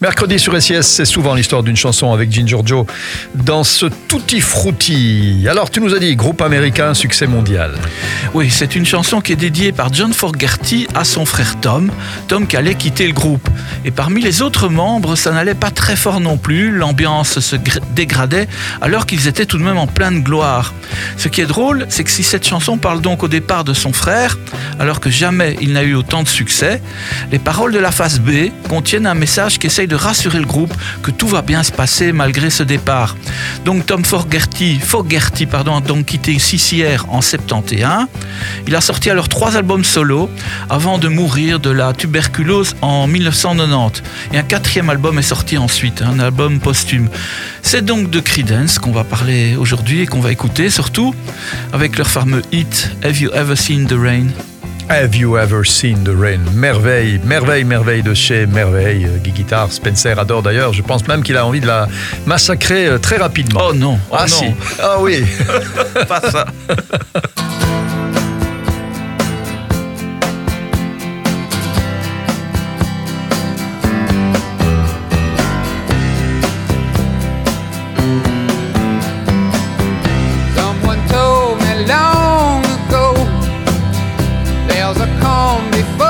Mercredi sur SIS, c'est souvent l'histoire d'une chanson avec Ginger Joe dans ce Tutti Frutti. Alors, tu nous as dit, groupe américain, succès mondial. Oui, c'est une chanson qui est dédiée par John Fogerty à son frère Tom, Tom qui allait quitter le groupe. Et parmi les autres membres, ça n'allait pas très fort non plus, l'ambiance se dégradait alors qu'ils étaient tout de même en pleine gloire. Ce qui est drôle, c'est que si cette chanson parle donc au départ de son frère, alors que jamais il n'a eu autant de succès, les paroles de la phase B contiennent un message qui essaye de rassurer le groupe que tout va bien se passer malgré ce départ. Donc Tom Fogerty, Fogerty pardon, a donc quitté CCR en 71. Il a sorti alors trois albums solo avant de mourir de la tuberculose en 1990. Et un quatrième album est sorti ensuite, un album posthume. C'est donc de Creedence qu'on va parler aujourd'hui et qu'on va écouter surtout avec leur fameux hit Have You Ever Seen the Rain? Have You Ever Seen the Rain? Merveille, merveille, merveille de chez Merveille. Euh, Guy Guitar, Spencer adore d'ailleurs. Je pense même qu'il a envie de la massacrer euh, très rapidement. Oh non, ah oh si, ah oui. Pas ça. call me